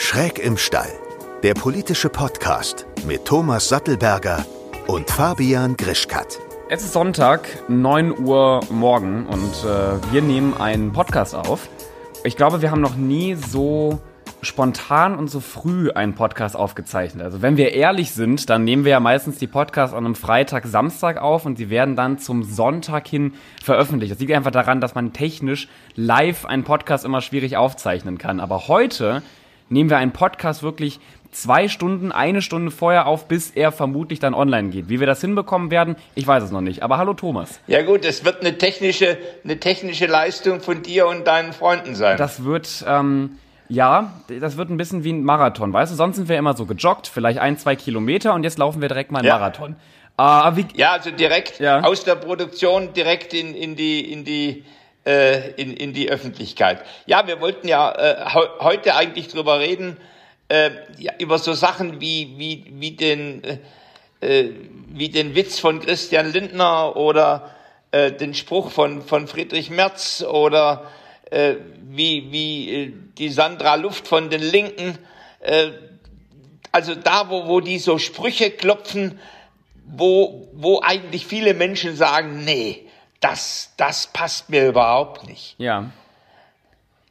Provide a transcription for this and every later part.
Schräg im Stall, der politische Podcast mit Thomas Sattelberger und Fabian Grischkat. Es ist Sonntag, 9 Uhr morgen und äh, wir nehmen einen Podcast auf. Ich glaube, wir haben noch nie so spontan und so früh einen Podcast aufgezeichnet. Also wenn wir ehrlich sind, dann nehmen wir ja meistens die Podcasts an einem Freitag, Samstag auf und sie werden dann zum Sonntag hin veröffentlicht. Das liegt einfach daran, dass man technisch live einen Podcast immer schwierig aufzeichnen kann. Aber heute nehmen wir einen Podcast wirklich zwei Stunden, eine Stunde vorher auf, bis er vermutlich dann online geht. Wie wir das hinbekommen werden, ich weiß es noch nicht. Aber hallo Thomas. Ja gut, es wird eine technische, eine technische Leistung von dir und deinen Freunden sein. Das wird, ähm, ja, das wird ein bisschen wie ein Marathon, weißt du? Sonst sind wir immer so gejoggt, vielleicht ein, zwei Kilometer und jetzt laufen wir direkt mal einen Ja. Marathon. Ah, wie, ja, also direkt Ja. aus der Produktion direkt in, in die, in die, äh, in, in die Öffentlichkeit. Ja, wir wollten ja äh, heu- heute eigentlich drüber reden, äh, ja, über so Sachen wie, wie, wie den, äh, äh, wie den Witz von Christian Lindner oder äh, den Spruch von, von Friedrich Merz oder äh, wie, wie äh, die Sandra Luft von den Linken. Äh, also da, wo, wo die so Sprüche klopfen, wo, wo eigentlich viele Menschen sagen, nee, das, das passt mir überhaupt nicht. ja.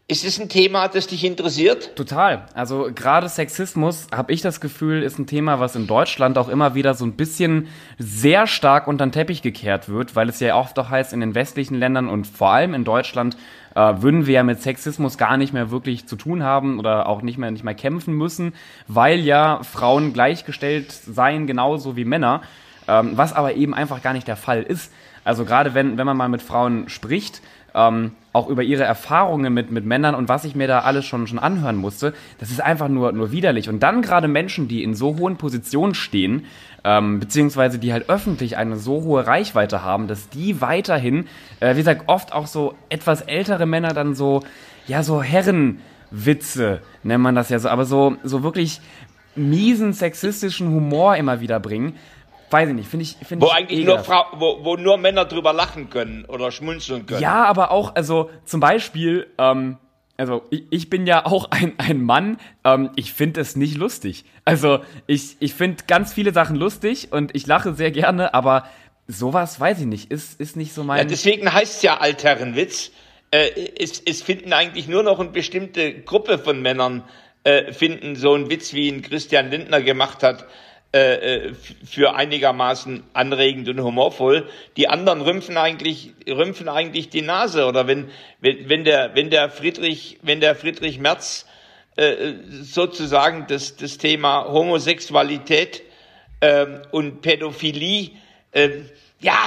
Ist es ein Thema, das dich interessiert? Total. Also gerade Sexismus, habe ich das Gefühl, ist ein Thema, was in Deutschland auch immer wieder so ein bisschen sehr stark unter den Teppich gekehrt wird, weil es ja oft auch heißt, in den westlichen Ländern und vor allem in Deutschland äh, würden wir ja mit Sexismus gar nicht mehr wirklich zu tun haben oder auch nicht mehr nicht mehr kämpfen müssen, weil ja Frauen gleichgestellt seien genauso wie Männer, ähm, was aber eben einfach gar nicht der Fall ist. Also gerade wenn wenn man mal mit Frauen spricht, ähm, auch über ihre Erfahrungen mit, mit Männern und was ich mir da alles schon, schon anhören musste, das ist einfach nur, nur widerlich. Und dann gerade Menschen, die in so hohen Positionen stehen, ähm, beziehungsweise die halt öffentlich eine so hohe Reichweite haben, dass die weiterhin, äh, wie gesagt, oft auch so etwas ältere Männer dann so, ja, so Herrenwitze nennt man das ja so, aber so, so wirklich miesen sexistischen Humor immer wieder bringen. Weiß ich nicht, finde ich, finde Wo ich eigentlich nur. Frau, wo, wo nur Männer drüber lachen können oder schmunzeln können. Ja, aber auch, also zum Beispiel, ähm, also ich, ich bin ja auch ein, ein Mann, ähm, ich finde es nicht lustig. Also ich, ich finde ganz viele Sachen lustig und ich lache sehr gerne, aber sowas, weiß ich nicht, ist, ist nicht so Ja, mein... deswegen heißt es ja Altherrenwitz. Äh, es, es finden eigentlich nur noch eine bestimmte Gruppe von Männern äh, finden so einen Witz, wie ihn Christian Lindner gemacht hat, äh, äh, für einigermaßen anregend und humorvoll. Die anderen rümpfen eigentlich, rümpfen eigentlich die Nase. Oder wenn, wenn, wenn der, wenn der Friedrich, wenn der Friedrich Merz äh, sozusagen das, das Thema Homosexualität ähm, und Pädophilie ähm, ja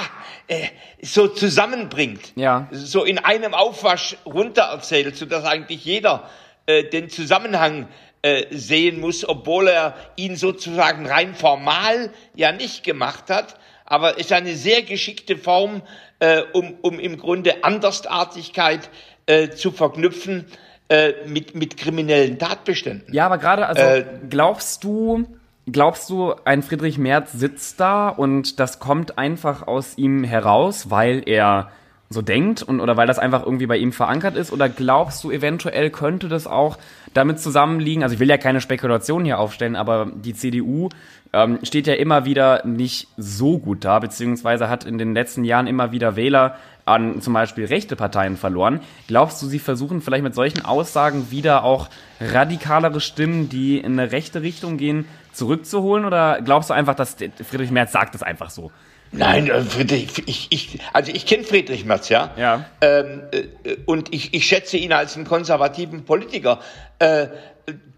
äh, so zusammenbringt, Ja. so in einem Aufwasch runtererzählt, so dass eigentlich jeder äh, den Zusammenhang äh, sehen muss, obwohl er ihn sozusagen rein formal ja nicht gemacht hat, aber ist eine sehr geschickte Form, äh, um, um im Grunde Andersartigkeit äh, zu verknüpfen äh, mit, mit kriminellen Tatbeständen. Ja, aber gerade, also Äh, glaubst du, glaubst du, ein Friedrich Merz sitzt da und das kommt einfach aus ihm heraus, weil er so denkt und oder weil das einfach irgendwie bei ihm verankert ist? Oder glaubst du, eventuell könnte das auch damit zusammenliegen? Also ich will ja keine Spekulation hier aufstellen, aber die CDU ähm, steht ja immer wieder nicht so gut da, beziehungsweise hat in den letzten Jahren immer wieder Wähler an zum Beispiel rechte Parteien verloren. Glaubst du, sie versuchen vielleicht mit solchen Aussagen wieder auch radikalere Stimmen, die in eine rechte Richtung gehen, zurückzuholen? Oder glaubst du einfach, dass Friedrich Merz sagt es einfach so? Nein, äh, Friedrich, ich, ich, also ich kenne Friedrich Merz, ja. Ja. Ähm, äh, und ich, ich schätze ihn als einen konservativen Politiker. Äh,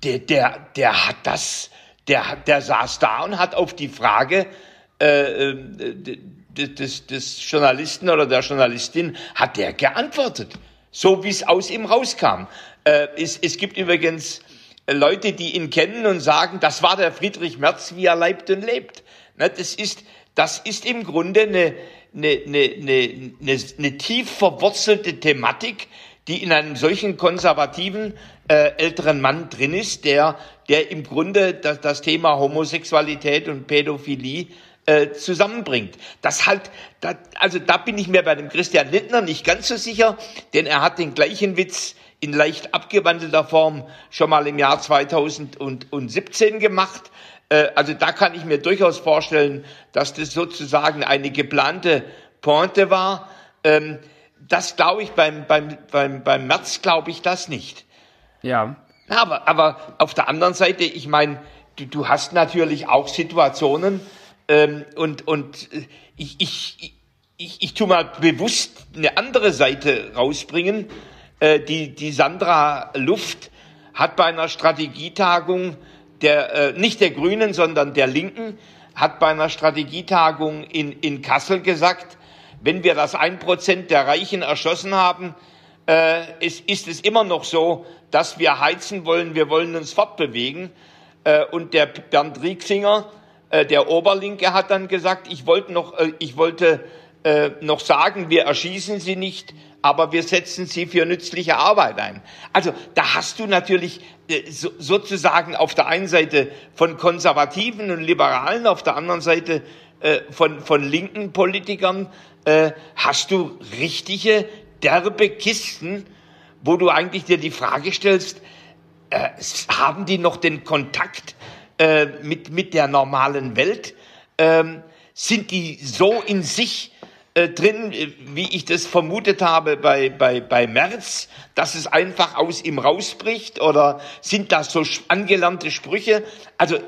der, der, der hat das, der, hat- der saß da und hat auf die Frage äh, äh, des, des, des Journalisten oder der Journalistin, hat der geantwortet. So wie es aus ihm rauskam. Äh, es, es gibt übrigens Leute, die ihn kennen und sagen, das war der Friedrich Merz, wie er leibt und lebt. Ne, das ist, das ist im Grunde eine, eine, eine, eine, eine, tief verwurzelte Thematik, die in einem solchen konservativen äh, älteren Mann drin ist, der, der im Grunde das, das Thema Homosexualität und Pädophilie äh, zusammenbringt. Das halt, da, also da bin ich mir bei dem Christian Lindner nicht ganz so sicher, denn er hat den gleichen Witz in leicht abgewandelter Form schon mal im Jahr 2017 gemacht. Äh, also da kann ich mir durchaus vorstellen, dass das sozusagen eine geplante Pointe war. Ähm, das glaube ich beim, beim, beim, beim März glaube ich das nicht. Ja. Aber, aber auf der anderen Seite, ich meine, du, du hast natürlich auch Situationen ähm, und, und äh, ich, ich, ich, ich tue mal bewusst eine andere Seite rausbringen. Äh, die, die Sandra Luft hat bei einer Strategietagung der, äh, nicht der Grünen, sondern der Linken, hat bei einer Strategietagung in, in Kassel gesagt, wenn wir das ein Prozent der Reichen erschossen haben, äh, ist, ist es immer noch so, dass wir heizen wollen, wir wollen uns fortbewegen. Äh, und der Bernd Rieksinger, äh, der Oberlinke, hat dann gesagt, ich wollte noch, äh, ich wollte äh, noch sagen, wir erschießen sie nicht, aber wir setzen sie für nützliche Arbeit ein. Also da hast du natürlich äh, so, sozusagen auf der einen Seite von Konservativen und Liberalen, auf der anderen Seite äh, von, von linken Politikern, äh, hast du richtige derbe Kisten, wo du eigentlich dir die Frage stellst, haben die noch den Kontakt mit, mit der normalen Welt? Ähm, sind die so in sich äh, drin, äh, wie ich das vermutet habe bei, bei, bei Merz, dass es einfach aus ihm rausbricht? Oder sind das so angelernte Sprüche? Also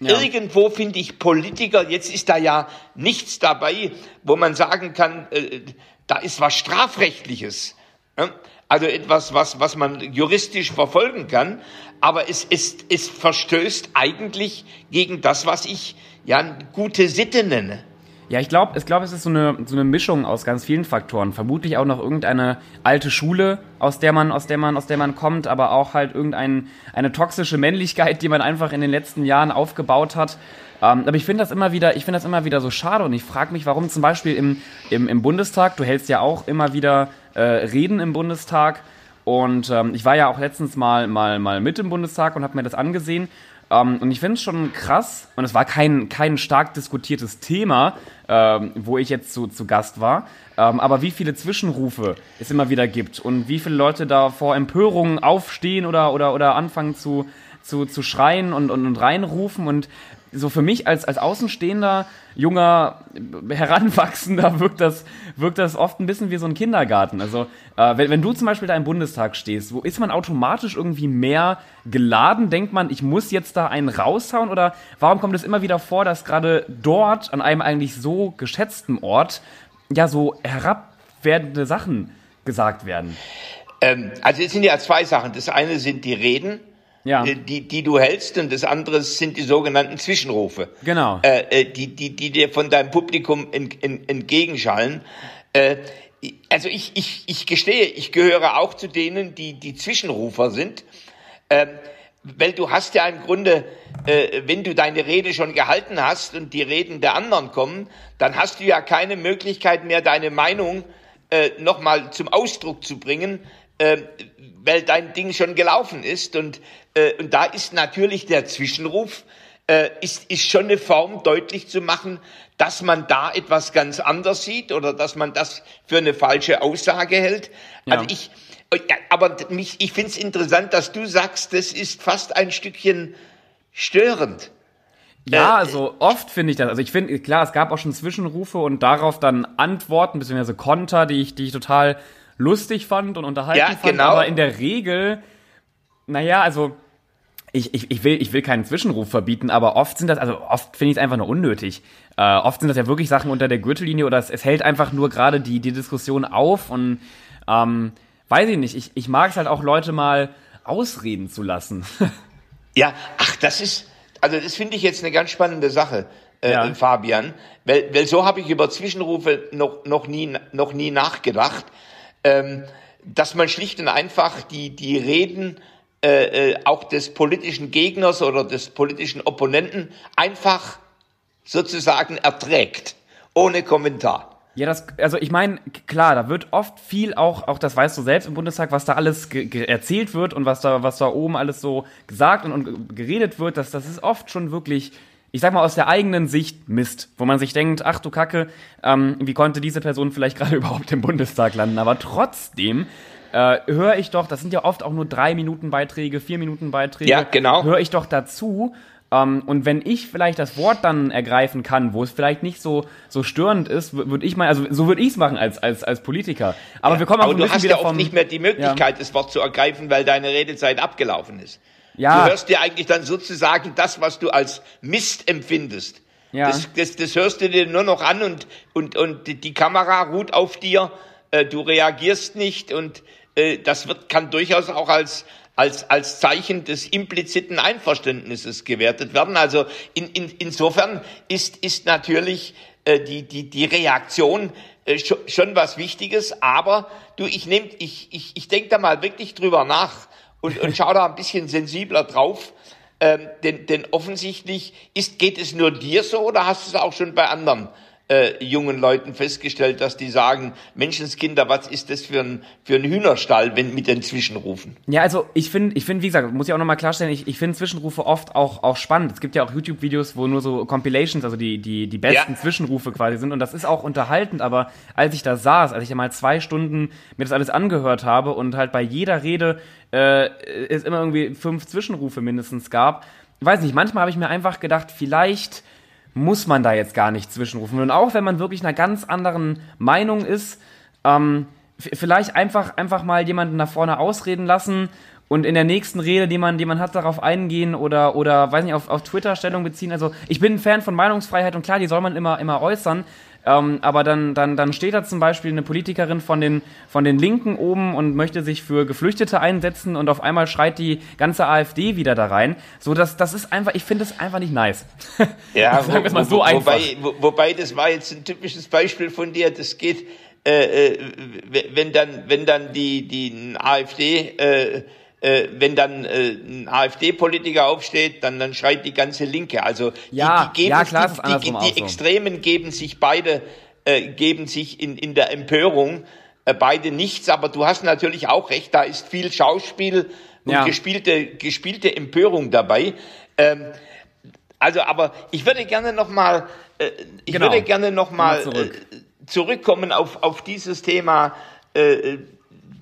ja. irgendwo finde ich Politiker, jetzt ist da ja nichts dabei, wo man sagen kann, äh, da ist was Strafrechtliches. Ja? Also etwas, was, was man juristisch verfolgen kann. Aber es, es, es verstößt eigentlich gegen das, was ich ja gute Sitte nenne. Ja, ich glaube, ich glaub, es ist so eine, so eine Mischung aus ganz vielen Faktoren. Vermutlich auch noch irgendeine alte Schule, aus der man, aus der man, aus der man kommt, aber auch halt irgendeine eine toxische Männlichkeit, die man einfach in den letzten Jahren aufgebaut hat. Ähm, aber ich finde das immer wieder, das immer wieder so schade und ich frage mich, warum zum Beispiel im, im, im Bundestag, du hältst ja auch immer wieder äh, Reden im Bundestag und ähm, ich war ja auch letztens mal, mal, mal mit im Bundestag und habe mir das angesehen ähm, und ich finde es schon krass, und es war kein, kein stark diskutiertes Thema, ähm, wo ich jetzt zu, zu Gast war, ähm, aber wie viele Zwischenrufe es immer wieder gibt und wie viele Leute da vor Empörungen aufstehen oder, oder, oder anfangen zu, zu, zu schreien und, und, und reinrufen und so für mich als, als Außenstehender, junger, Heranwachsender wirkt das, wirkt das oft ein bisschen wie so ein Kindergarten. Also, äh, wenn, wenn du zum Beispiel da im Bundestag stehst, wo ist man automatisch irgendwie mehr geladen? Denkt man, ich muss jetzt da einen raushauen? Oder warum kommt es immer wieder vor, dass gerade dort, an einem eigentlich so geschätzten Ort, ja, so herabwerdende Sachen gesagt werden? Ähm, also, es sind ja zwei Sachen. Das eine sind die Reden ja. Äh, die, die du hältst und das andere sind die sogenannten Zwischenrufe. Genau. Äh, äh, die, die, die dir von deinem Publikum ent, ent, entgegenschallen. Äh, also ich, ich, ich gestehe, ich gehöre auch zu denen, die, die Zwischenrufer sind. Ähm, weil du hast ja im Grunde, äh, wenn du deine Rede schon gehalten hast und die Reden der anderen kommen, dann hast du ja keine Möglichkeit mehr, deine Meinung äh, nochmal zum Ausdruck zu bringen, äh, weil dein Ding schon gelaufen ist. Und, äh, und da ist natürlich der Zwischenruf, äh, ist, ist schon eine Form deutlich zu machen, dass man da etwas ganz anders sieht oder dass man das für eine falsche Aussage hält. Ja. Also ich, ja, aber mich, ich finde es interessant, dass du sagst, das ist fast ein Stückchen störend. Ja, äh, also oft finde ich das. Also ich finde, klar, es gab auch schon Zwischenrufe und darauf dann Antworten, beziehungsweise Konter, die ich, die ich total lustig fand und unterhalten ja, fand, genau. aber in der Regel, naja, also ich, ich, ich, will, ich will keinen Zwischenruf verbieten, aber oft sind das, also oft finde ich es einfach nur unnötig. Äh, oft sind das ja wirklich Sachen unter der Gürtellinie oder es, es hält einfach nur gerade die, die Diskussion auf und ähm, weiß ich nicht, ich, ich mag es halt auch Leute mal ausreden zu lassen. ja, ach, das ist, also das finde ich jetzt eine ganz spannende Sache. Äh, ja. Fabian, weil, weil so habe ich über Zwischenrufe noch, noch, nie, noch nie nachgedacht ähm, dass man schlicht und einfach die, die Reden äh, äh, auch des politischen Gegners oder des politischen Opponenten einfach sozusagen erträgt, ohne Kommentar. Ja, das, also ich meine, klar, da wird oft viel auch, auch das weißt du selbst im Bundestag, was da alles erzählt wird und was da, was da oben alles so gesagt und, und geredet wird, das, das ist oft schon wirklich ich sag mal, aus der eigenen Sicht Mist, wo man sich denkt, ach du Kacke, ähm, wie konnte diese Person vielleicht gerade überhaupt im Bundestag landen? Aber trotzdem äh, höre ich doch, das sind ja oft auch nur drei Minuten Beiträge, vier Minuten Beiträge. Ja, genau. Höre ich doch dazu. Ähm, und wenn ich vielleicht das Wort dann ergreifen kann, wo es vielleicht nicht so, so störend ist, würde ich mal, also so würde ich es machen als, als, als Politiker. Aber ja, wir kommen auch aber du hast ja vom, nicht mehr die Möglichkeit, ja. das Wort zu ergreifen, weil deine Redezeit abgelaufen ist. Ja. Du hörst dir eigentlich dann sozusagen das, was du als Mist empfindest. Ja. Das, das, das hörst du dir nur noch an und, und, und die Kamera ruht auf dir, äh, du reagierst nicht und das wird, kann durchaus auch als, als, als Zeichen des impliziten Einverständnisses gewertet werden. Also in, in, insofern ist, ist natürlich äh, die, die, die Reaktion äh, schon, schon was Wichtiges, aber du, ich nehm, ich, ich, ich denke da mal wirklich drüber nach und, und schau da ein bisschen sensibler drauf. Ähm, denn, denn offensichtlich ist, geht es nur dir so oder hast du es auch schon bei anderen äh, jungen Leuten festgestellt, dass die sagen, Menschenskinder, was ist das für ein, für ein Hühnerstall, wenn mit den Zwischenrufen? Ja, also ich finde, ich finde, wie gesagt, muss ich auch nochmal klarstellen, ich, ich finde Zwischenrufe oft auch, auch spannend. Es gibt ja auch YouTube-Videos, wo nur so Compilations, also die, die, die besten ja. Zwischenrufe quasi sind und das ist auch unterhaltend, aber als ich da saß, als ich ja mal zwei Stunden mir das alles angehört habe und halt bei jeder Rede äh, es immer irgendwie fünf Zwischenrufe mindestens gab, weiß nicht, manchmal habe ich mir einfach gedacht, vielleicht muss man da jetzt gar nicht zwischenrufen. Und auch wenn man wirklich einer ganz anderen Meinung ist, ähm, vielleicht einfach, einfach mal jemanden nach vorne ausreden lassen und in der nächsten Rede, die man, die man hat, darauf eingehen oder, oder weiß nicht, auf, auf Twitter Stellung beziehen. Also ich bin ein Fan von Meinungsfreiheit und klar, die soll man immer, immer äußern. Ähm, aber dann, dann, dann steht da zum Beispiel eine Politikerin von den, von den Linken oben und möchte sich für Geflüchtete einsetzen und auf einmal schreit die ganze AfD wieder da rein. So, das, das ist einfach, ich finde es einfach nicht nice. Ja, wo, wo, so wobei, wo, wobei, das war jetzt ein typisches Beispiel von dir, das geht, äh, äh wenn dann, wenn dann die, die AfD, äh, äh, wenn dann äh, ein AfD-Politiker aufsteht, dann, dann schreit die ganze Linke. Also ja, die, die, geben, ja, klar, die, die, die, die Extremen geben sich beide, äh, geben sich in, in der Empörung äh, beide nichts, aber du hast natürlich auch recht, da ist viel Schauspiel und ja. gespielte, gespielte Empörung dabei. Ähm, also, aber ich würde gerne noch mal, äh, ich genau. würde gerne noch mal, zurück. äh, zurückkommen auf, auf dieses Thema äh,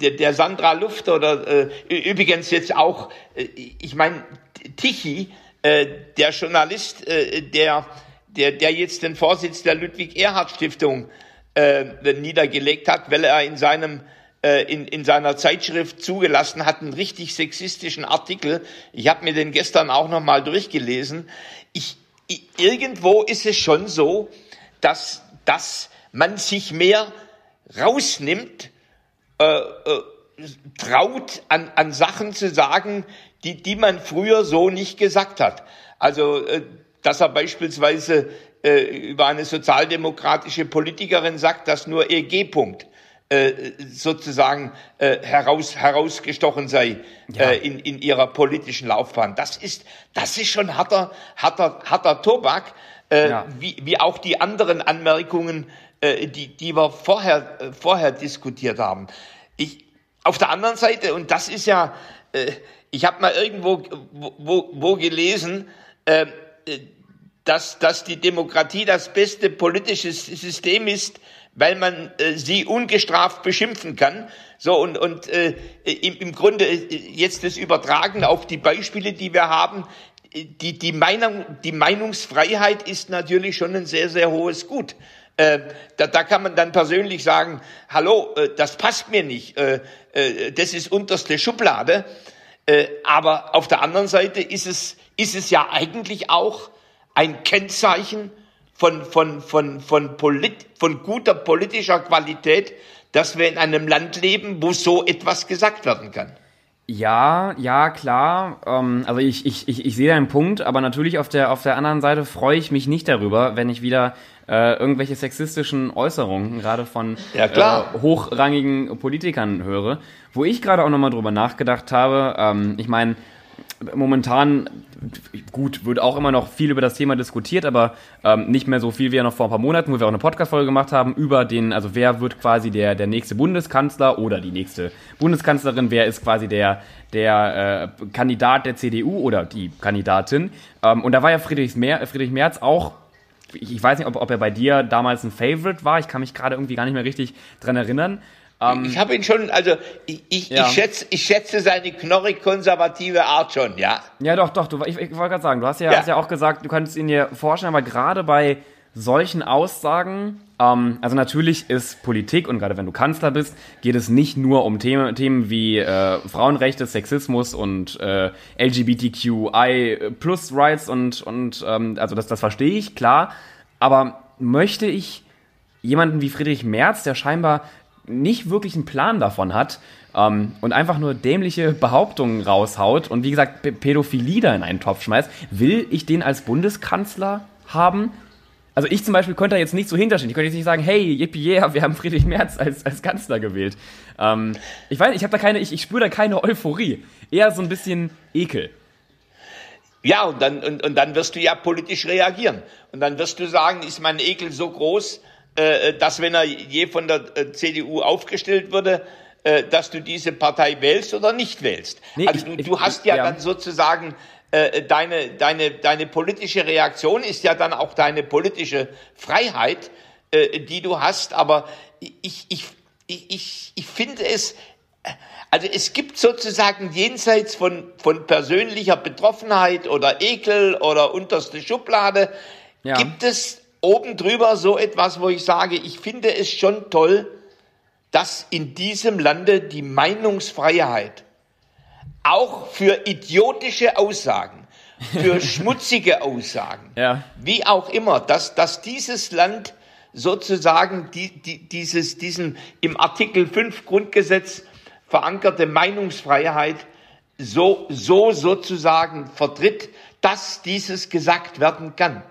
der, der Sandra Luft oder äh, übrigens jetzt auch, äh, ich meine, Tichy, äh, der Journalist, äh, der, der, der jetzt den Vorsitz der Ludwig-Erhard-Stiftung äh, niedergelegt hat, weil er in seinem äh, in, in seiner Zeitschrift zugelassen hat, einen richtig sexistischen Artikel. Ich habe mir den gestern auch nochmal durchgelesen. Ich, ich, irgendwo ist es schon so, dass, dass man sich mehr rausnimmt äh, äh, traut, an, an Sachen zu sagen, die, die man früher so nicht gesagt hat. Also, äh, dass er beispielsweise äh, über eine sozialdemokratische Politikerin sagt, dass nur EG. Punkt sozusagen äh, heraus, herausgestochen sei ja. äh, in, in ihrer politischen Laufbahn. Das ist, das ist schon harter, harter, harter Tobak, äh, ja. wie, wie auch die anderen Anmerkungen äh, die, die wir vorher, äh, vorher diskutiert haben. Ich, auf der anderen Seite, und das ist ja, äh, ich habe mal irgendwo wo, wo gelesen, dass, dass die Demokratie das beste politische System ist, weil man sie ungestraft beschimpfen kann. So und, und äh, im, im Grunde jetzt das Übertragen auf die Beispiele, die wir haben, die, die, Meinung, die Meinungsfreiheit ist natürlich schon ein sehr, sehr hohes Gut. Äh, da, da kann man dann persönlich sagen, hallo, äh, das passt mir nicht, äh, äh, das ist unterste Schublade. Äh, aber auf der anderen Seite ist es, ist es ja eigentlich auch ein Kennzeichen von, von, von, von, Polit, von guter politischer Qualität, dass wir in einem Land leben, wo so etwas gesagt werden kann. Ja, ja, klar. Ähm, also ich, ich, ich, ich sehe deinen Punkt, aber natürlich auf der, auf der anderen Seite freue ich mich nicht darüber, wenn ich wieder äh, irgendwelche sexistischen Äußerungen gerade von ja, äh, hochrangigen Politikern höre. Wo ich gerade auch nochmal drüber nachgedacht habe, ähm, ich meine, momentan, gut, wird auch immer noch viel über das Thema diskutiert, aber ähm, nicht mehr so viel wie ja noch vor ein paar Monaten, wo wir auch eine Podcast-Folge gemacht haben über den, also wer wird quasi der, der nächste Bundeskanzler oder die nächste Bundeskanzlerin, wer ist quasi der, der äh, Kandidat der CDU oder die Kandidatin. Ähm, und da war ja Friedrich, Mer Friedrich Merz auch ich weiß nicht, ob, ob er bei dir damals ein Favorite war. Ich kann mich gerade irgendwie gar nicht mehr richtig dran erinnern. Ähm, ich habe ihn schon, also ich, ich, ja. ich, schätze, ich schätze seine knorrig-konservative Art schon, ja. Ja, doch, doch. Du, ich, ich wollte gerade sagen, du hast ja, ja. hast ja auch gesagt, du könntest ihn dir vorstellen, aber gerade bei solchen Aussagen, ähm, also natürlich ist Politik und gerade wenn du Kanzler bist, geht es nicht nur um Themen, Themen wie äh, Frauenrechte, Sexismus und äh, LGBTQI plus Rights und, und ähm, also das, das verstehe ich, klar. Aber möchte ich jemanden wie Friedrich Merz, der scheinbar nicht wirklich einen Plan davon hat ähm, und einfach nur dämliche Behauptungen raushaut und wie gesagt Pädophilie da in einen Topf schmeißt, will ich den als Bundeskanzler haben? Also ich zum Beispiel könnte da jetzt nicht so hinterstehen. Ich könnte jetzt nicht sagen, hey, yippie yeah, wir haben Friedrich Merz als, als Kanzler gewählt. Ähm, ich weiß, ich habe da keine, ich, ich spüre da keine Euphorie. Eher so ein bisschen Ekel. Ja, und dann, und, und dann wirst du ja politisch reagieren. Und dann wirst du sagen, ist mein Ekel so groß, dass wenn er je von der äh, CDU aufgestellt würde, äh, dass du diese Partei wählst oder nicht wählst. Nee, also ich, du, du hast ja, ja, dann sozusagen äh, deine, deine, deine politische Reaktion ist ja dann auch deine politische Freiheit, äh, die du hast. Aber ich, ich, ich, ich finde es, also es gibt sozusagen jenseits von, von persönlicher Betroffenheit oder Ekel oder unterste Schublade, ja. gibt es oben drüber so etwas, wo ich sage, ich finde es schon toll, dass in diesem Lande die Meinungsfreiheit auch für idiotische Aussagen, für schmutzige Aussagen, ja. wie auch immer, dass, dass dieses Land sozusagen die, die, dieses, diesen im Artikel 5 Grundgesetz verankerte Meinungsfreiheit so, so sozusagen vertritt, dass dieses gesagt werden kann.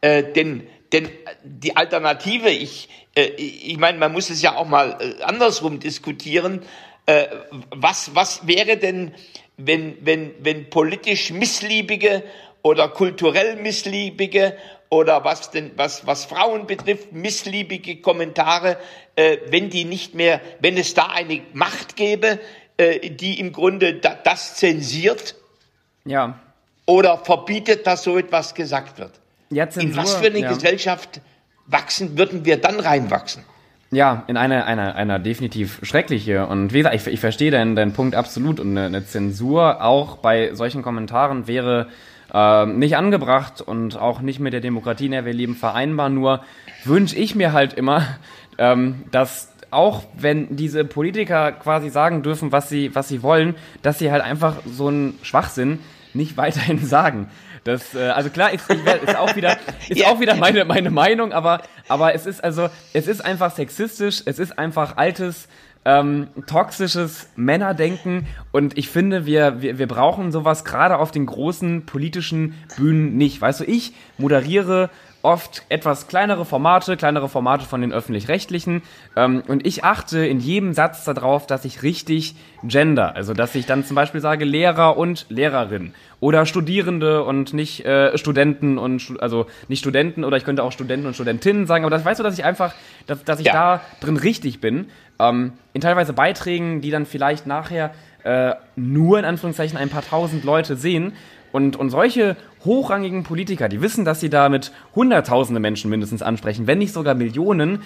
Äh, denn, denn die Alternative, ich, äh, ich meine, man muss es ja auch mal äh, andersrum diskutieren. Äh, was, was wäre denn, wenn, wenn, wenn politisch Missliebige oder kulturell Missliebige oder was denn was was Frauen betrifft missliebige Kommentare, äh, wenn die nicht mehr, wenn es da eine Macht gäbe, äh, die im Grunde da, das zensiert, ja, oder verbietet, dass so etwas gesagt wird. Ja, Zensur, in was für eine ja. Gesellschaft wachsen würden wir dann reinwachsen? Ja, in eine, eine, eine definitiv schreckliche. Und wie gesagt, ich, ich verstehe deinen, deinen Punkt absolut. Und eine, eine Zensur auch bei solchen Kommentaren wäre äh, nicht angebracht und auch nicht mit der Demokratie, in der wir leben, vereinbar. Nur wünsche ich mir halt immer, ähm, dass auch wenn diese Politiker quasi sagen dürfen, was sie, was sie wollen, dass sie halt einfach so einen Schwachsinn nicht weiterhin sagen. Das, äh, also klar, ist, ist auch wieder, ist ja. auch wieder meine, meine Meinung, aber, aber es ist also, es ist einfach sexistisch, es ist einfach altes, ähm, toxisches Männerdenken und ich finde, wir, wir, wir brauchen sowas gerade auf den großen politischen Bühnen nicht. Weißt du, ich moderiere oft etwas kleinere Formate, kleinere Formate von den öffentlich-rechtlichen. Ähm, und ich achte in jedem Satz darauf, dass ich richtig gender. Also, dass ich dann zum Beispiel sage Lehrer und Lehrerin. Oder Studierende und nicht äh, Studenten und, also nicht Studenten oder ich könnte auch Studenten und Studentinnen sagen. Aber das weißt du, dass ich einfach, dass, dass ich ja. da drin richtig bin. Ähm, in teilweise Beiträgen, die dann vielleicht nachher äh, nur in Anführungszeichen ein paar tausend Leute sehen. Und, und solche hochrangigen Politiker, die wissen, dass sie damit hunderttausende Menschen mindestens ansprechen, wenn nicht sogar Millionen,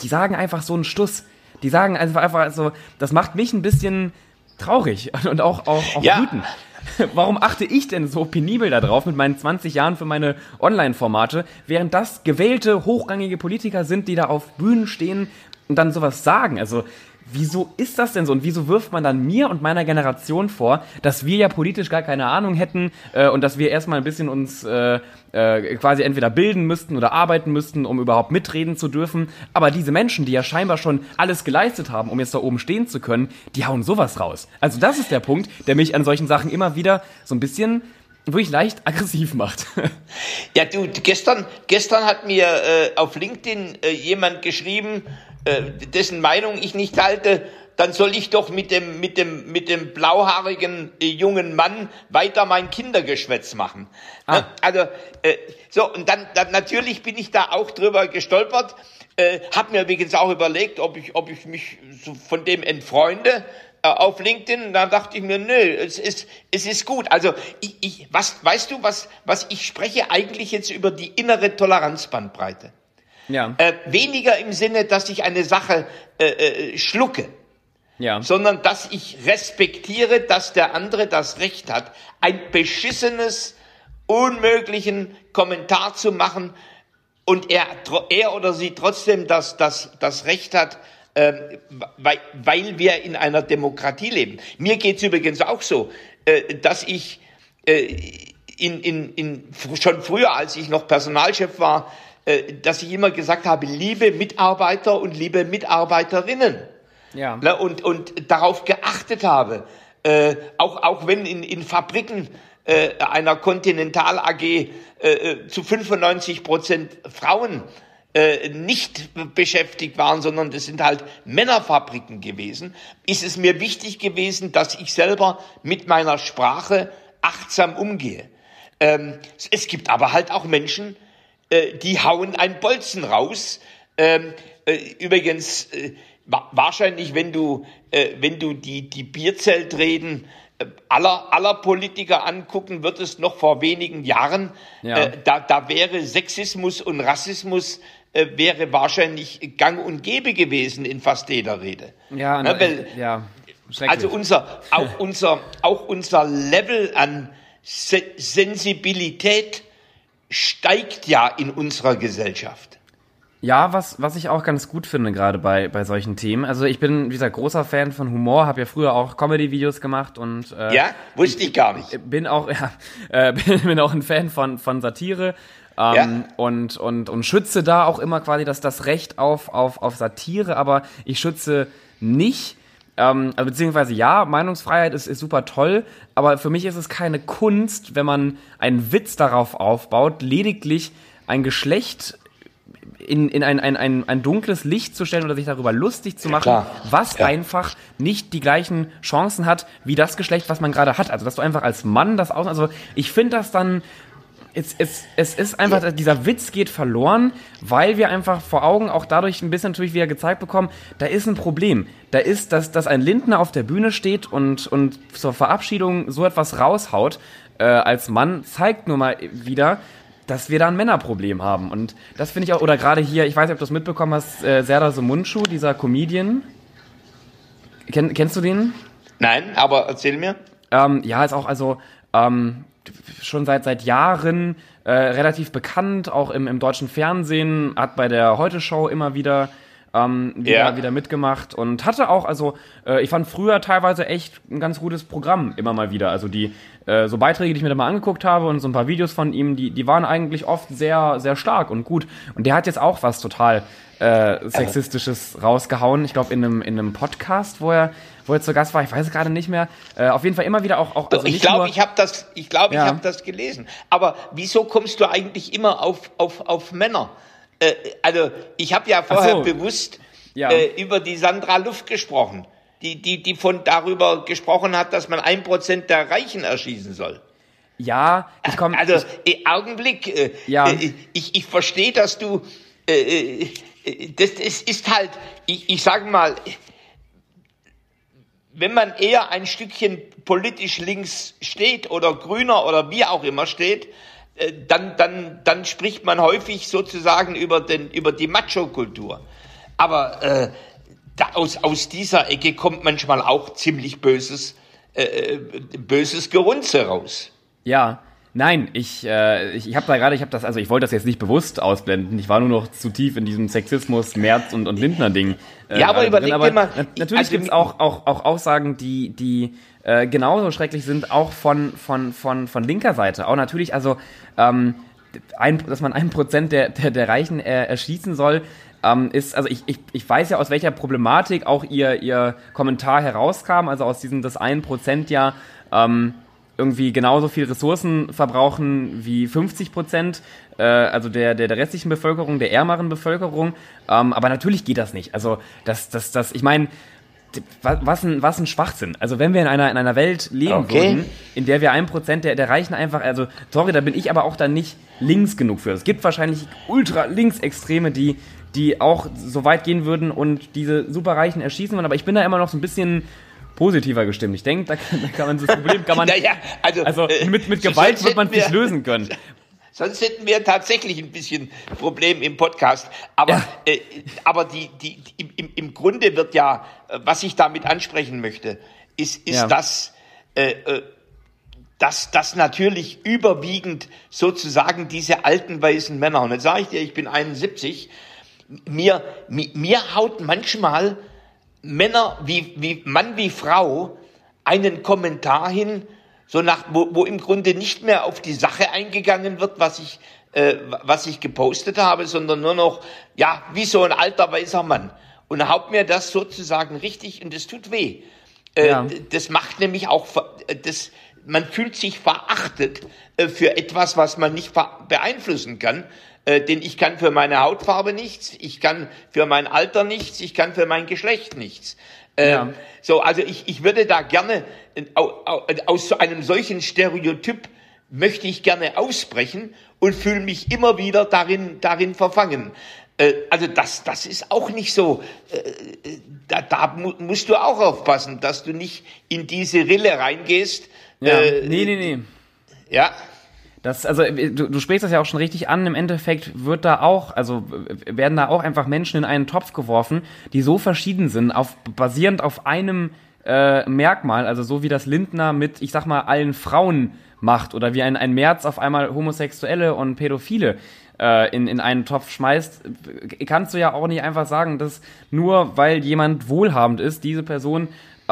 die sagen einfach so einen Stuss. Die sagen einfach, einfach so, das macht mich ein bisschen traurig und auch, auch, auch ja. wütend. Warum achte ich denn so penibel darauf mit meinen 20 Jahren für meine Online-Formate, während das gewählte, hochrangige Politiker sind, die da auf Bühnen stehen und dann sowas sagen? Also, wieso ist das denn so? Und wieso wirft man dann mir und meiner Generation vor, dass wir ja politisch gar keine Ahnung hätten äh, und dass wir erstmal ein bisschen uns äh, äh, quasi entweder bilden müssten oder arbeiten müssten, um überhaupt mitreden zu dürfen. Aber diese Menschen, die ja scheinbar schon alles geleistet haben, um jetzt da oben stehen zu können, die hauen sowas raus. Also das ist der Punkt, der mich an solchen Sachen immer wieder so ein bisschen wirklich leicht aggressiv macht. Ja, du, gestern, gestern hat mir äh, auf LinkedIn äh, jemand geschrieben, dessen Meinung ich nicht halte, dann soll ich doch mit dem, mit dem, mit dem blauhaarigen äh, jungen Mann weiter mein Kindergeschwätz machen. Ah. Ne? Also, äh, so, und dann, dann natürlich bin ich da auch drüber gestolpert, äh, habe mir übrigens auch überlegt, ob ich, ob ich mich so von dem entfreunde äh, auf LinkedIn. Und dann dachte ich mir, nö, es ist, es ist gut. Also, ich, ich, was, weißt du, was, was ich spreche eigentlich jetzt über die innere Toleranzbandbreite? Ja. Äh, weniger im Sinne, dass ich eine Sache äh, äh, schlucke, ja. sondern dass ich respektiere, dass der andere das Recht hat, ein beschissenes, unmöglichen Kommentar zu machen und er, er oder sie trotzdem das, das, das Recht hat, äh, weil, weil wir in einer Demokratie leben. Mir geht's übrigens auch so, äh, dass ich äh, in, in, in, schon früher, als ich noch Personalchef war, dass ich immer gesagt habe, liebe Mitarbeiter und liebe Mitarbeiterinnen. Ja. Und, und darauf geachtet habe, äh, auch, auch wenn in, in Fabriken äh, einer Continental AG äh, äh zu 95 Prozent Frauen äh, nicht beschäftigt waren, sondern das sind halt Männerfabriken gewesen, ist es mir wichtig gewesen, dass ich selber mit meiner Sprache achtsam umgehe. Ähm, es gibt aber halt auch Menschen, äh, die hauen ein Bolzen raus. Ähm, äh, übrigens, äh, wahrscheinlich, wenn du, äh, wenn du die, die Bierzeltreden äh, aller, aller Politiker angucken, wird es noch vor wenigen Jahren, ja. da, da wäre Sexismus und Rassismus wäre wahrscheinlich gang und gäbe gewesen in fast jeder Rede. Ja, ne, weil, ja also unser, auch unser, auch unser Level an Se Sensibilität steigt ja in unserer Gesellschaft. Ja, was, was ich auch ganz gut finde, gerade bei, bei solchen Themen. Also ich bin, wie gesagt, großer Fan von Humor, habe ja früher auch Comedy-Videos gemacht und äh, Ja, wusste ich gar nicht. Bin auch, ja, äh, bin, bin auch ein Fan von, von Satire. Ähm, ja. und, und, und schütze da auch immer quasi das, das Recht auf, auf, auf Satire, aber ich schütze nicht ähm, also beziehungsweise ja, Meinungsfreiheit ist, ist super toll, aber für mich ist es keine Kunst, wenn man einen Witz darauf aufbaut, lediglich ein Geschlecht in, in ein, ein, ein, ein dunkles Licht zu stellen oder sich darüber lustig zu machen, ja, was ja. einfach nicht die gleichen Chancen hat wie das Geschlecht, was man gerade hat. Also dass du einfach als Mann das aus. Also ich finde das dann es, es, es ist einfach, dieser Witz geht verloren, weil wir einfach vor Augen auch dadurch ein bisschen natürlich wieder gezeigt bekommen, da ist ein Problem. Da ist, dass, dass ein Lindner auf der Bühne steht und, und zur Verabschiedung so etwas raushaut äh, als Mann, zeigt nur mal wieder, dass wir da ein Männerproblem haben. Und das finde ich auch, oder gerade hier, ich weiß nicht, ob du es mitbekommen hast, äh, Serdar Somunchu, dieser Comedian. Ken, kennst du den? Nein, aber erzähl mir. Ähm, ja, ist auch, also, ähm, schon seit, seit Jahren äh, relativ bekannt, auch im, im deutschen Fernsehen, hat bei der Heute-Show immer wieder ähm, wieder, ja. wieder mitgemacht und hatte auch, also äh, ich fand früher teilweise echt ein ganz gutes Programm immer mal wieder. Also die äh, so Beiträge, die ich mir da mal angeguckt habe und so ein paar Videos von ihm, die, die waren eigentlich oft sehr, sehr stark und gut. Und der hat jetzt auch was total äh, Sexistisches rausgehauen. Ich glaube in einem, in einem Podcast, wo er wo er zu Gast war, ich weiß es gerade nicht mehr. Äh, auf jeden Fall immer wieder auch. auch also ich glaube, ich habe das, ich glaube, ja. ich habe das gelesen. Aber wieso kommst du eigentlich immer auf auf auf Männer? Äh, also ich habe ja vorher so. bewusst ja. Äh, über die Sandra Luft gesprochen, die die die von darüber gesprochen hat, dass man ein Prozent der Reichen erschießen soll. Ja, ich komme. Also äh, Augenblick. Äh, ja. Äh, ich ich verstehe, dass du. Äh, äh, das, das ist halt. Ich, ich sage mal wenn man eher ein Stückchen politisch links steht oder grüner oder wie auch immer steht, dann, dann, dann spricht man häufig sozusagen über, den, über die Macho-Kultur. Aber äh, da aus, aus dieser Ecke kommt manchmal auch ziemlich böses, äh, äh böses Gerunze raus. Ja, Nein, ich, äh, ich, ich habe da gerade, ich habe das, also ich wollte das jetzt nicht bewusst ausblenden. Ich war nur noch zu tief in diesem Sexismus, Merz und, und Lindner-Ding. Äh, ja, aber überleg dir mal. natürlich also, gibt's auch, auch, auch Aussagen, die, die äh, genauso schrecklich sind, auch von, von, von, von linker Seite. Auch natürlich, also, ähm, ein, dass man ein Prozent der, der, der Reichen äh, erschießen soll, ähm, ist, also ich, ich, ich weiß ja, aus welcher Problematik auch ihr, ihr Kommentar herauskam, also aus diesem, das ein Prozent ja, ähm, irgendwie genauso viel Ressourcen verbrauchen wie 50 Prozent, äh, also der, der, der restlichen Bevölkerung, der ärmeren Bevölkerung. Ähm, aber natürlich geht das nicht. Also, das, das, das, ich meine, was ein, was ein Schwachsinn. Also wenn wir in einer, in einer Welt leben okay. würden, in der wir ein Prozent der, der Reichen einfach, also sorry, da bin ich aber auch dann nicht links genug für. Es gibt wahrscheinlich ultra linksextreme, die, die auch so weit gehen würden und diese Superreichen erschießen würden, aber ich bin da immer noch so ein bisschen positiver gestimmt. Ich denke, da, da, kann man das Problem kann man. naja, also, also äh, mit, mit Gewalt wird man es nicht lösen können. Sonst hätten wir tatsächlich ein bisschen Problem im Podcast. Aber, ja. äh, aber die, die, die, im, im Grunde wird ja, äh, was ich damit ansprechen möchte, ist, ist ja. das, äh, äh, dass das natürlich überwiegend sozusagen diese alten weißen Männer, und jetzt sage ich dir, ich bin 71, mir, mir, mir haut manchmal Männer wie, wie Mann wie Frau einen Kommentar hin, so nach, wo, wo im Grunde nicht mehr auf die Sache eingegangen wird, was ich, äh, was ich gepostet habe, sondern nur noch, ja, wie so ein alter weißer Mann. Und haut mir das sozusagen richtig und es tut weh. Äh, ja. Das macht nämlich auch, das, man fühlt sich verachtet äh, für etwas, was man nicht beeinflussen kann. Äh, denn ich kann für meine Hautfarbe nichts, ich kann für mein Alter nichts, ich kann für mein Geschlecht nichts. Ja. Ähm, so, also ich, ich würde da gerne äh, aus so einem solchen Stereotyp möchte ich gerne ausbrechen und fühle mich immer wieder darin, darin verfangen. Äh, also das, das ist auch nicht so. Äh, da, da musst du auch aufpassen, dass du nicht in diese Rille reingehst. Ja. Äh, nee, nee, nee. Ja. Das, also du, du sprichst das ja auch schon richtig an. Im Endeffekt wird da auch, also werden da auch einfach Menschen in einen Topf geworfen, die so verschieden sind, auf, basierend auf einem äh, Merkmal, also so wie das Lindner mit, ich sag mal, allen Frauen macht oder wie ein, ein März auf einmal Homosexuelle und Pädophile äh, in, in einen Topf schmeißt, kannst du ja auch nicht einfach sagen, dass nur weil jemand wohlhabend ist, diese Person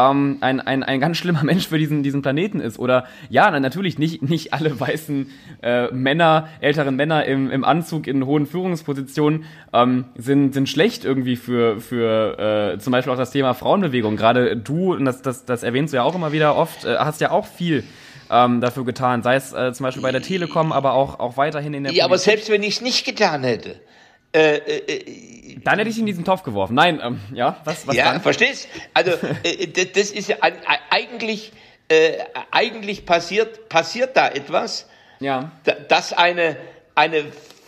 ähm, ein, ein, ein ganz schlimmer Mensch für diesen, diesen Planeten ist. Oder ja, natürlich nicht, nicht alle weißen äh, Männer, älteren Männer im, im Anzug in hohen Führungspositionen ähm, sind, sind schlecht irgendwie für, für äh, zum Beispiel auch das Thema Frauenbewegung. Gerade du, und das, das, das erwähnst du ja auch immer wieder oft, äh, hast ja auch viel ähm, dafür getan, sei es äh, zum Beispiel bei der Telekom, aber auch, auch weiterhin in der Ja, Politik. aber selbst wenn ich es nicht getan hätte, äh, äh, äh, dann hätte ich in diesen Topf geworfen. Nein, ähm, ja, was, was Ja, dann? verstehst? Also äh, das ist ja eigentlich äh, eigentlich passiert passiert da etwas, ja. dass eine eine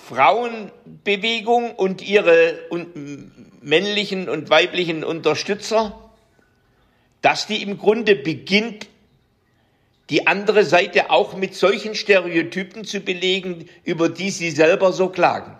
Frauenbewegung und ihre und männlichen und weiblichen Unterstützer, dass die im Grunde beginnt die andere Seite auch mit solchen Stereotypen zu belegen, über die sie selber so klagen.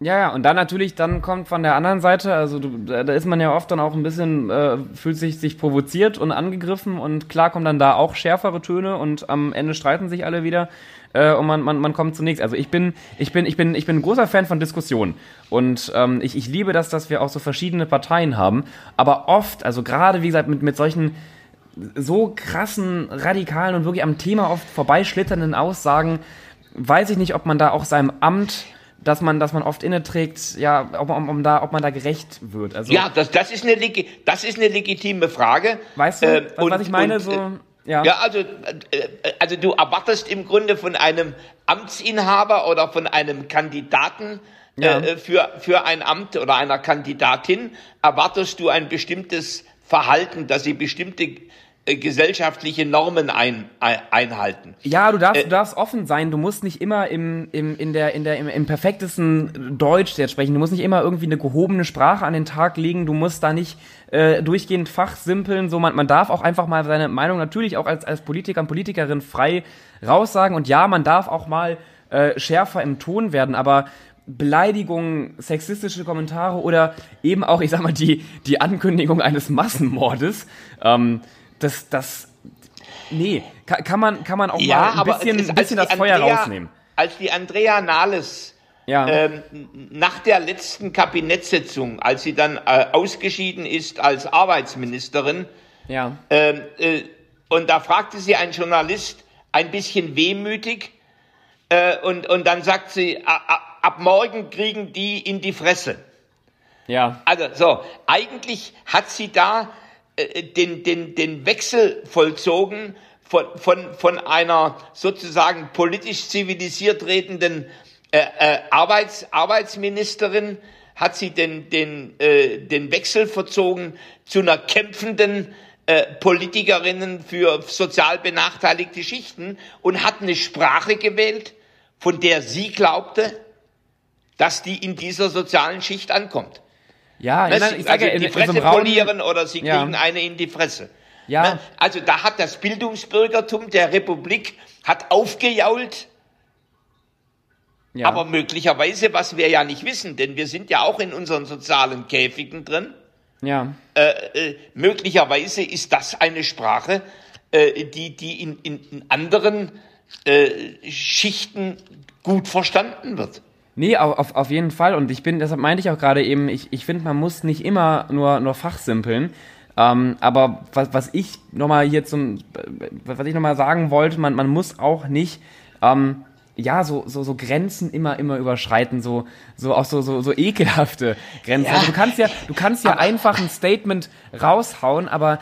Ja, ja, und dann natürlich, dann kommt von der anderen Seite, also du, da ist man ja oft dann auch ein bisschen, äh, fühlt sich, sich provoziert und angegriffen und klar kommen dann da auch schärfere Töne und am Ende streiten sich alle wieder äh, und man, man, man kommt zunächst. Also ich bin, ich bin, ich bin, ich bin ein großer Fan von Diskussionen und ähm, ich, ich liebe das, dass wir auch so verschiedene Parteien haben, aber oft, also gerade wie gesagt mit, mit solchen so krassen, radikalen und wirklich am Thema oft vorbeischlitternden Aussagen, weiß ich nicht, ob man da auch seinem Amt dass man, dass man oft inne trägt, ja, ob, um, um da, ob man da gerecht wird. Also, ja, das, das, ist eine, das ist eine legitime Frage. Weißt du, äh, was, und, was ich meine? Und, so, äh, ja. ja, also, äh, also du erwartest im Grunde von einem Amtsinhaber oder von einem Kandidaten äh, ja. äh, für, für ein Amt oder einer Kandidatin, erwartest du ein bestimmtes Verhalten, dass sie bestimmte gesellschaftliche Normen ein, ein, einhalten. Ja, du darfst, äh, du darfst offen sein. Du musst nicht immer im, im, in der, in der, im, im perfektesten Deutsch jetzt sprechen. Du musst nicht immer irgendwie eine gehobene Sprache an den Tag legen. Du musst da nicht äh, durchgehend fachsimpeln. So, man, man darf auch einfach mal seine Meinung natürlich auch als, als Politiker und Politikerin frei raussagen. Und ja, man darf auch mal äh, schärfer im Ton werden, aber Beleidigungen, sexistische Kommentare oder eben auch, ich sag mal, die, die Ankündigung eines Massenmordes. Ähm, das, das, nee, kann, kann man, kann man auch ja, mal ein bisschen, ein bisschen das Feuer Andrea, rausnehmen. Als die Andrea Nahles ja. ähm, nach der letzten Kabinettssitzung, als sie dann äh, ausgeschieden ist als Arbeitsministerin, ja. Ähm, äh, und da fragte sie ein Journalist ein bisschen wehmütig, äh, und, und dann sagt sie, ab morgen kriegen die in die Fresse. Ja. Also so, eigentlich hat sie da den, den, den Wechsel vollzogen von, von, von einer sozusagen politisch zivilisiert redenden äh, äh, Arbeits, Arbeitsministerin hat sie den, den, äh, den Wechsel verzogen zu einer kämpfenden äh, Politikerinnen für sozial benachteiligte Schichten und hat eine Sprache gewählt, von der sie glaubte, dass die in dieser sozialen Schicht ankommt. Ja, ne? ich sage, also in, die Fresse in so polieren oder sie kriegen ja. eine in die Fresse. Ja. Ne? Also da hat das Bildungsbürgertum der Republik hat aufgejault Ja. Aber möglicherweise, was wir ja nicht wissen, denn wir sind ja auch in unseren sozialen Käfigen drin. Ja. Äh, äh, möglicherweise ist das eine Sprache, äh, die, die in, in, in anderen äh, Schichten gut verstanden wird. Nee, auf, auf jeden Fall. Und ich bin, deshalb meinte ich auch gerade eben, ich, ich finde, man muss nicht immer nur, nur fachsimpeln. Ähm, aber was, was ich nochmal hier zum, was ich nochmal sagen wollte, man, man muss auch nicht, ähm, ja, so, so, so Grenzen immer, immer überschreiten, so, so auch so, so, so ekelhafte Grenzen. Ja. Also du kannst ja, du kannst ja einfach ein Statement raushauen, aber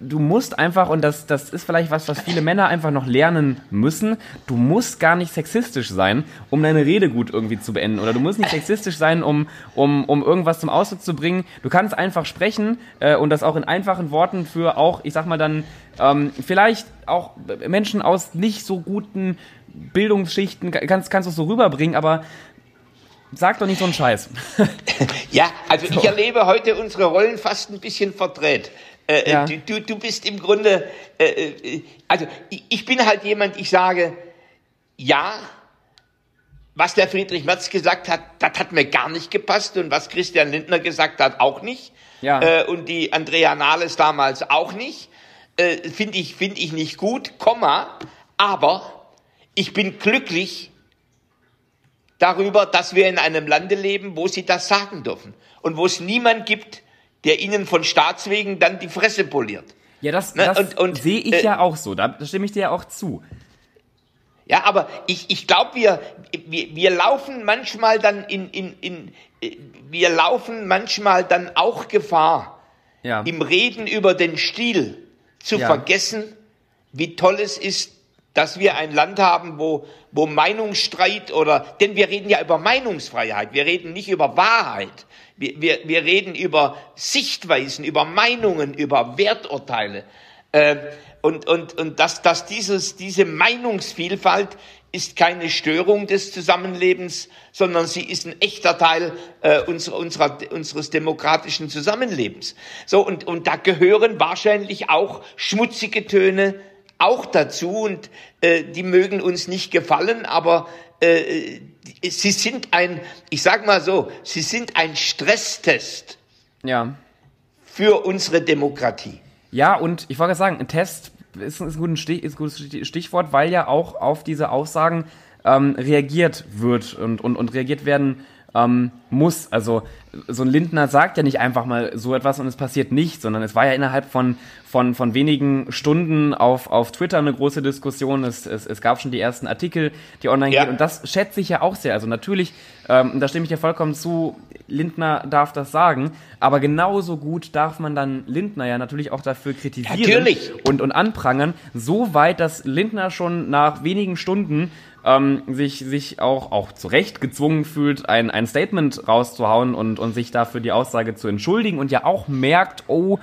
du musst einfach, und das, das ist vielleicht was, was viele Männer einfach noch lernen müssen, du musst gar nicht sexistisch sein, um deine Rede gut irgendwie zu beenden. Oder du musst nicht sexistisch sein, um, um, um irgendwas zum Ausdruck zu bringen. Du kannst einfach sprechen äh, und das auch in einfachen Worten für auch, ich sag mal dann, ähm, vielleicht auch Menschen aus nicht so guten Bildungsschichten, kannst, kannst du es so rüberbringen, aber Sag doch nicht so einen Scheiß. ja, also so. ich erlebe heute unsere Rollen fast ein bisschen verdreht. Äh, äh, ja. du, du, du bist im Grunde, äh, äh, also ich, ich bin halt jemand, ich sage, ja, was der Friedrich Merz gesagt hat, das hat mir gar nicht gepasst und was Christian Lindner gesagt hat, auch nicht. Ja. Äh, und die Andrea Nahles damals auch nicht. Äh, Finde ich, find ich nicht gut, Komma. Aber ich bin glücklich darüber, dass wir in einem Lande leben, wo sie das sagen dürfen und wo es niemand gibt, der ihnen von Staatswegen dann die Fresse poliert. Ja, das, ne? das und, und, sehe ich äh, ja auch so. Da stimme ich dir ja auch zu. Ja, aber ich, ich glaube, wir, wir, wir laufen manchmal dann in, in, in, wir laufen manchmal dann auch Gefahr, ja. im Reden über den Stil zu ja. vergessen, wie toll es ist, dass wir ein Land haben, wo, wo Meinungsstreit oder, denn wir reden ja über Meinungsfreiheit, wir reden nicht über Wahrheit. Wir, wir, wir reden über Sichtweisen, über Meinungen, über Werturteile. Äh, und und, und dass, dass dieses, diese Meinungsvielfalt ist keine Störung des Zusammenlebens, sondern sie ist ein echter Teil äh, unserer, unserer, unseres demokratischen Zusammenlebens. So, und, und da gehören wahrscheinlich auch schmutzige Töne auch dazu und äh, die mögen uns nicht gefallen, aber äh, sie sind ein, ich sag mal so, sie sind ein Stresstest. Ja. Für unsere Demokratie. Ja, und ich wollte sagen, ein Test ist, ist, ein, gutes Stich, ist ein gutes Stichwort, weil ja auch auf diese Aussagen ähm, reagiert wird und, und, und reagiert werden ähm, muss. Also so ein Lindner sagt ja nicht einfach mal so etwas und es passiert nicht, sondern es war ja innerhalb von, von, von wenigen Stunden auf, auf Twitter eine große Diskussion. Es, es, es gab schon die ersten Artikel, die online ja. gehen und das schätze ich ja auch sehr. Also natürlich, ähm, da stimme ich dir vollkommen zu, Lindner darf das sagen, aber genauso gut darf man dann Lindner ja natürlich auch dafür kritisieren natürlich. Und, und anprangern, so weit, dass Lindner schon nach wenigen Stunden ähm, sich, sich auch, auch zu Recht gezwungen fühlt, ein, ein Statement rauszuhauen und, und sich dafür die Aussage zu entschuldigen und ja auch merkt, oh,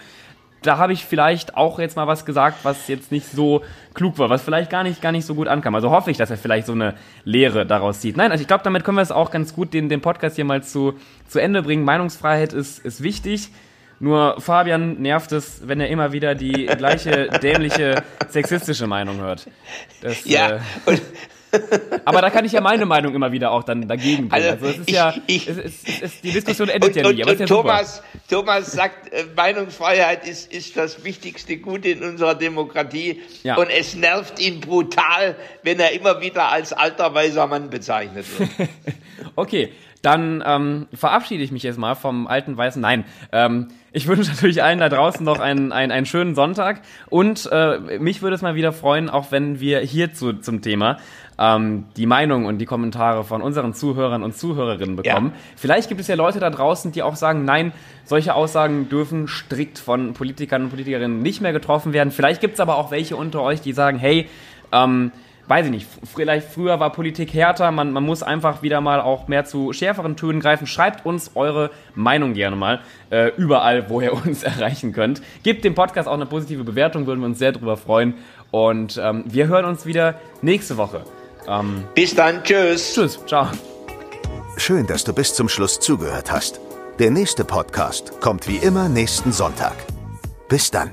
da habe ich vielleicht auch jetzt mal was gesagt, was jetzt nicht so klug war, was vielleicht gar nicht, gar nicht so gut ankam. Also hoffe ich, dass er vielleicht so eine Lehre daraus sieht. Nein, also ich glaube, damit können wir es auch ganz gut den, den Podcast hier mal zu, zu Ende bringen. Meinungsfreiheit ist, ist wichtig. Nur Fabian nervt es, wenn er immer wieder die gleiche dämliche sexistische Meinung hört. Das, ja, äh, und, aber da kann ich ja meine Meinung immer wieder auch dann dagegen bringen. Also, es ist ich, ja, ich, es es ist, die Diskussion endet und, ja nie. Aber und, ja Thomas, Thomas sagt, äh, Meinungsfreiheit ist, ist das wichtigste Gut in unserer Demokratie. Ja. Und es nervt ihn brutal, wenn er immer wieder als alter weiser Mann bezeichnet wird. okay, dann ähm, verabschiede ich mich jetzt mal vom alten weißen. Nein, ähm, ich wünsche natürlich allen da draußen noch einen, einen, einen schönen Sonntag und äh, mich würde es mal wieder freuen, auch wenn wir hierzu zum Thema ähm, die Meinung und die Kommentare von unseren Zuhörern und Zuhörerinnen bekommen. Ja. Vielleicht gibt es ja Leute da draußen, die auch sagen, nein, solche Aussagen dürfen strikt von Politikern und Politikerinnen nicht mehr getroffen werden. Vielleicht gibt es aber auch welche unter euch, die sagen, hey, ähm, weiß ich nicht, vielleicht früher war Politik härter, man, man muss einfach wieder mal auch mehr zu schärferen Tönen greifen. Schreibt uns eure Meinung gerne mal äh, überall, wo ihr uns erreichen könnt. Gebt dem Podcast auch eine positive Bewertung, würden wir uns sehr darüber freuen. Und ähm, wir hören uns wieder nächste Woche. Ähm, bis dann, tschüss. Tschüss, ciao. Schön, dass du bis zum Schluss zugehört hast. Der nächste Podcast kommt wie immer nächsten Sonntag. Bis dann.